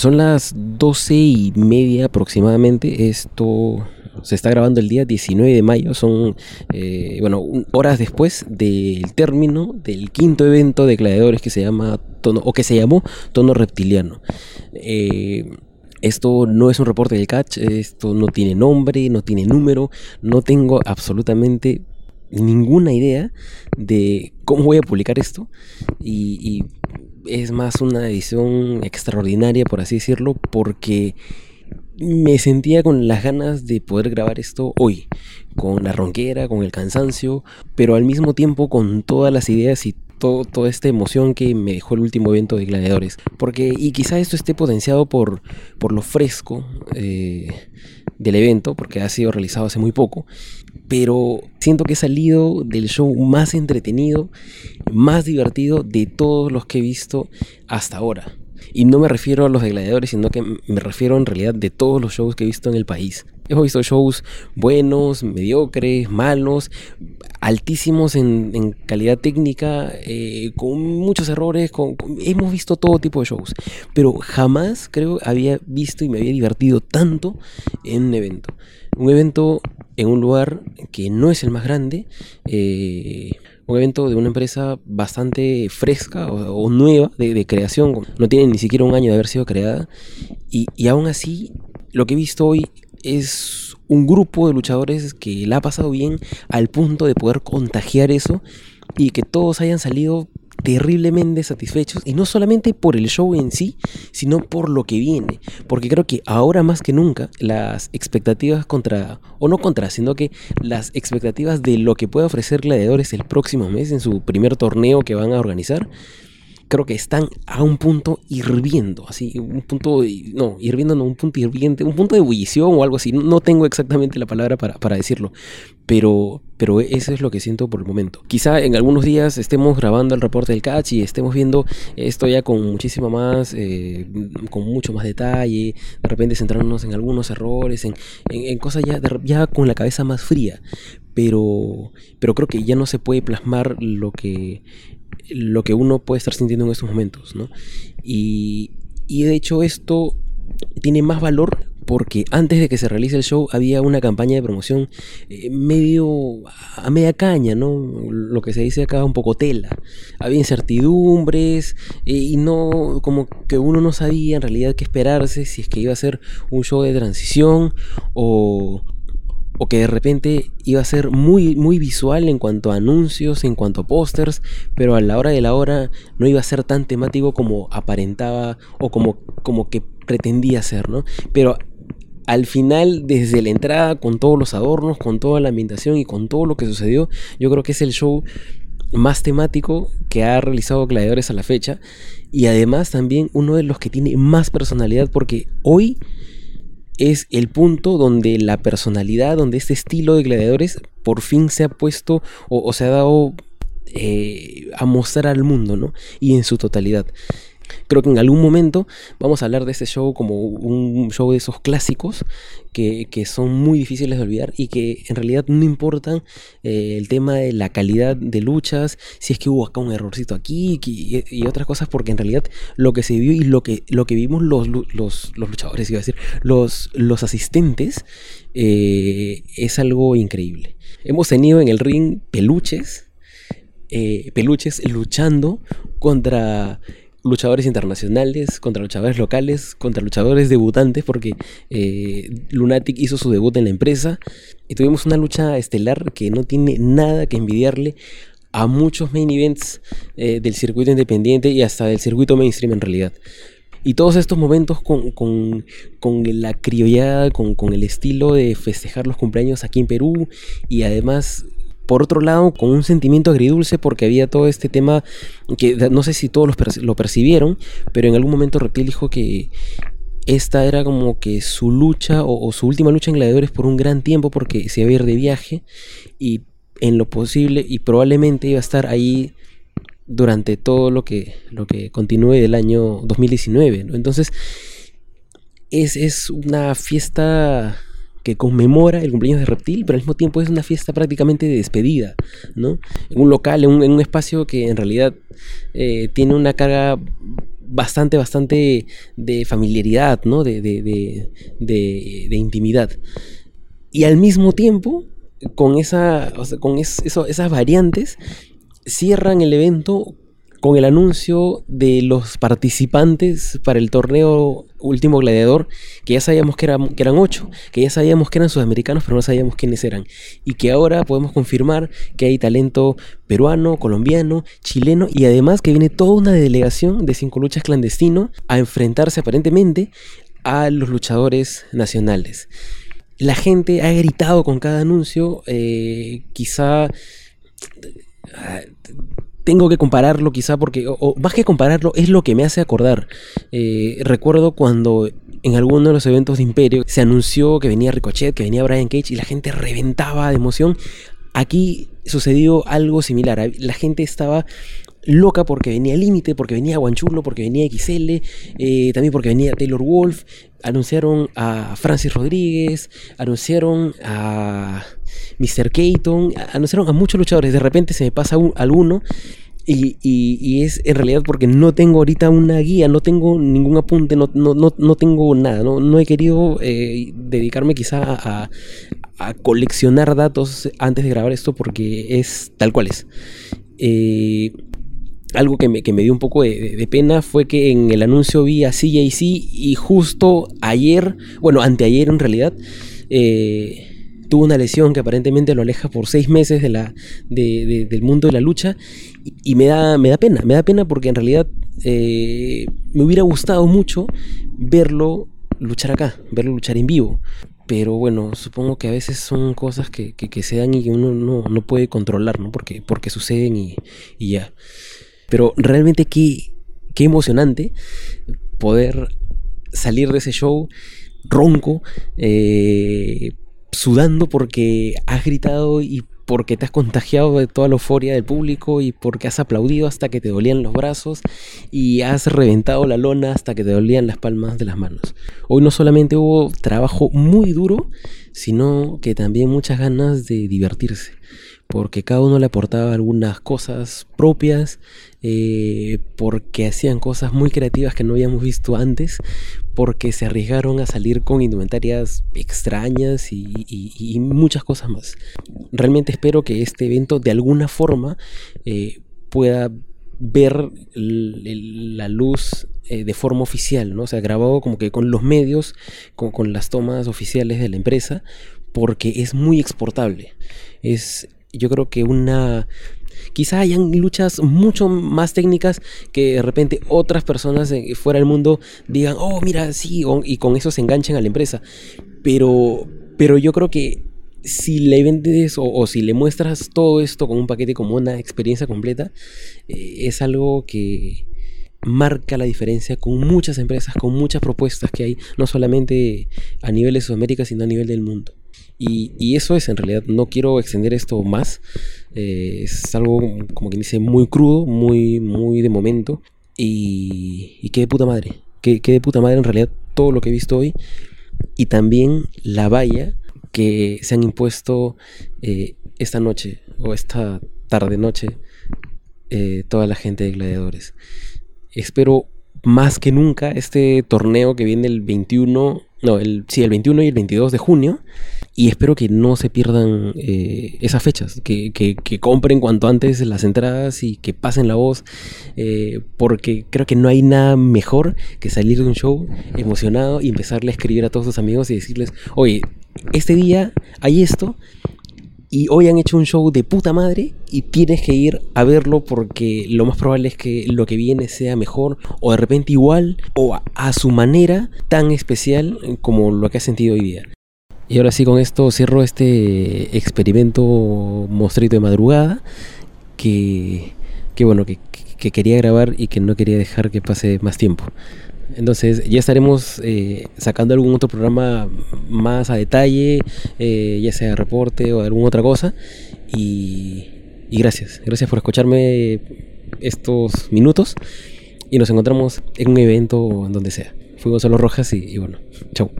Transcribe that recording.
Son las doce y media aproximadamente. Esto se está grabando el día 19 de mayo. Son, eh, bueno, horas después del término del quinto evento de gladiadores que se llama tono, o que se llamó Tono Reptiliano. Eh, esto no es un reporte del catch, esto no tiene nombre, no tiene número, no tengo absolutamente ninguna idea de cómo voy a publicar esto y, es más una edición extraordinaria por así decirlo porque me sentía con las ganas de poder grabar esto hoy, con la ronquera, con el cansancio, pero al mismo tiempo con todas las ideas y toda esta emoción que me dejó el último evento de Gladiadores. Porque, y quizá esto esté potenciado por, por lo fresco eh, del evento, porque ha sido realizado hace muy poco, pero siento que he salido del show más entretenido, más divertido de todos los que he visto hasta ahora. Y no me refiero a los de gladiadores, sino que me refiero en realidad de todos los shows que he visto en el país. Hemos visto shows buenos, mediocres, malos, altísimos en, calidad técnica, eh, con muchos errores, hemos visto todo tipo de shows, pero jamás creo había visto y me había divertido tanto en un evento. Un evento en un lugar que no es el más grande, eh, un evento de una empresa bastante fresca o, nueva de, creación, no tiene ni siquiera un año de haber sido creada, y, y aún así lo que he visto hoy es un grupo de luchadores que la ha pasado bien al punto de poder contagiar eso y que todos hayan salido terriblemente satisfechos y no solamente por el show en sí, sino por lo que viene, porque creo que ahora más que nunca las expectativas contra, o no contra, sino que las expectativas de lo que puede ofrecer Gladiadores el próximo mes en su primer torneo que van a organizar, creo que están a un punto hirviendo, así, un punto, no, hirviendo no, un punto hirviente, un punto de ebullición o algo así, no tengo exactamente la palabra para, decirlo, pero, pero eso es lo que siento por el momento. Quizá en algunos días estemos grabando el reporte del catch y estemos viendo esto ya con muchísimo más, eh, con mucho más detalle, de repente centrarnos en algunos errores, en, en, cosas ya, ya con la cabeza más fría, pero, pero creo que ya no se puede plasmar lo que lo que uno puede estar sintiendo en estos momentos, ¿no? Y, de hecho esto tiene más valor porque antes de que se realice el show había una campaña de promoción eh, medio a media caña, ¿no? Lo que se dice acá un poco tela. Había incertidumbres eh, y no como que uno no sabía en realidad qué esperarse si es que iba a ser un show de transición o o que de repente iba a ser muy, muy visual en cuanto a anuncios, en cuanto a pósters, pero a la hora de la hora no iba a ser tan temático como aparentaba o como, como que pretendía ser, ¿no? Pero al final, desde la entrada, con todos los adornos, con toda la ambientación y con todo lo que sucedió, yo creo que es el show más temático que ha realizado Gladiadores a la fecha y además también uno de los que tiene más personalidad porque hoy es el punto donde la personalidad, donde este estilo de gladiadores por fin se ha puesto o, se ha dado eh, a mostrar al mundo, ¿no? Y en su totalidad. Creo que en algún momento vamos a hablar de este show como un show de esos clásicos que, son muy difíciles de olvidar y que en realidad no importan eh, el tema de la calidad de luchas, si es que hubo acá un errorcito aquí y, otras cosas, porque en realidad lo que se vio y lo que, lo que vimos los, los, luchadores, iba a decir, los, los asistentes, eh, es algo increíble. Hemos tenido en el ring peluches, eh, peluches luchando contra luchadores internacionales, contra luchadores locales, contra luchadores debutantes, porque eh, Lunatic hizo su debut en la empresa y tuvimos una lucha estelar que no tiene nada que envidiarle a muchos main events eh, del circuito independiente y hasta del circuito mainstream en realidad. Y todos estos momentos con, con, con la criollada, con, con el estilo de festejar los cumpleaños aquí en Perú y además por otro lado, con un sentimiento agridulce porque había todo este tema que no sé si todos lo percibieron, pero en algún momento Reptil dijo que esta era como que su lucha o, su última lucha en gladiadores por un gran tiempo porque se iba a ir de viaje y en lo posible y probablemente iba a estar ahí durante todo lo que, lo que continúe del año 2019. Entonces, es, es una fiesta que conmemora el cumpleaños de Reptil, pero al mismo tiempo es una fiesta prácticamente de despedida, ¿no? En un local, en un, espacio que en realidad eh, tiene una carga bastante, bastante de familiaridad, ¿no? De, de, de, de intimidad. Y al mismo tiempo, con, esa, con eso, esas variantes, cierran el evento con el anuncio de los participantes para el torneo Último Gladiador, que ya sabíamos que, eran, ocho, que ya sabíamos que eran sudamericanos, pero no sabíamos quiénes eran. Y que ahora podemos confirmar que hay talento peruano, colombiano, chileno y además que viene toda una delegación de cinco luchas clandestino a enfrentarse aparentemente a los luchadores nacionales. La gente ha gritado con cada anuncio, eh, quizá tengo que compararlo quizá porque, o, más que compararlo, es lo que me hace acordar. Eh, recuerdo cuando en alguno de los eventos de Imperio se anunció que venía Ricochet, que venía Brian Cage y la gente reventaba de emoción. Aquí sucedió algo similar. La gente estaba loca porque venía Límite, porque venía Guanchulo, porque venía XL, eh, también porque venía Taylor Wolf. Anunciaron a Francis Rodríguez, anunciaron a Mr. Keaton, anunciaron a muchos luchadores. De repente se me pasa alguno y, es en realidad porque no tengo ahorita una guía, no tengo ningún apunte, no, no, tengo nada, no, he querido eh, dedicarme quizá a, coleccionar datos antes de grabar esto porque es tal cual es. Eh, algo que me, dio un poco de, pena fue que en el anuncio vi a CJC y justo ayer, bueno, anteayer en realidad, eh, tuvo una lesión que aparentemente lo aleja por seis meses de la, del mundo de la lucha y, me, da, me da pena, me da pena porque en realidad eh, me hubiera gustado mucho verlo luchar acá, verlo luchar en vivo. Pero bueno, supongo que a veces son cosas que, se dan y que uno no, puede controlar, ¿no? Porque, porque suceden y, y ya. Pero realmente qué, qué emocionante poder salir de ese show ronco, eh, sudando porque has gritado y porque te has contagiado de toda la euforia del público y porque has aplaudido hasta que te dolían los brazos y has reventado la lona hasta que te dolían las palmas de las manos. Hoy no solamente hubo trabajo muy duro, sino que también muchas ganas de divertirse porque cada uno le aportaba algunas cosas propias, eh, porque hacían cosas muy creativas que no habíamos visto antes, porque se arriesgaron a salir con indumentarias extrañas y, muchas cosas más. Realmente espero que este evento de alguna forma eh, pueda ver la luz eh, de forma oficial, ¿no? O sea, grabado como que con los medios, con, con las tomas oficiales de la empresa, porque es muy exportable. Es, yo creo que una quizá hayan luchas mucho más técnicas que de repente otras personas fuera del mundo digan, oh, mira, sí, y con eso se enganchen a la empresa. Pero, pero yo creo que si le vendes o, si le muestras todo esto con un paquete como una experiencia completa, eh, es algo que marca la diferencia con muchas empresas, con muchas propuestas que hay, no solamente a nivel de Sudamérica, sino a nivel del mundo. Y, eso es en realidad, no quiero extender esto más, eh, es algo como quien dice muy crudo, muy, muy de momento. Y, y qué de puta madre, qué, de puta madre en realidad todo lo que he visto hoy. Y también la valla que se han impuesto eh, esta noche o esta tarde noche eh, toda la gente de gladiadores. Espero más que nunca este torneo que viene el 21, no, el, sí, el 21 y el 22 de junio y espero que no se pierdan eh, esas fechas, que, compren cuanto antes las entradas y que pasen la voz, eh, porque creo que no hay nada mejor que salir de un show emocionado y empezarle a escribir a todos tus amigos y decirles, oye, este día hay esto y hoy han hecho un show de puta madre y tienes que ir a verlo porque lo más probable es que lo que viene sea mejor o de repente igual o a, a su manera tan especial como lo que has sentido hoy día. Y ahora sí, con esto cierro este experimento mostrito de madrugada que, bueno, que, quería grabar y que no quería dejar que pase más tiempo. Entonces ya estaremos eh, sacando algún otro programa más a detalle, eh, ya sea reporte o alguna otra cosa. Y, y gracias, gracias por escucharme estos minutos y nos encontramos en un evento en donde sea. Fui Gonzalo Rojas y, y bueno, chau.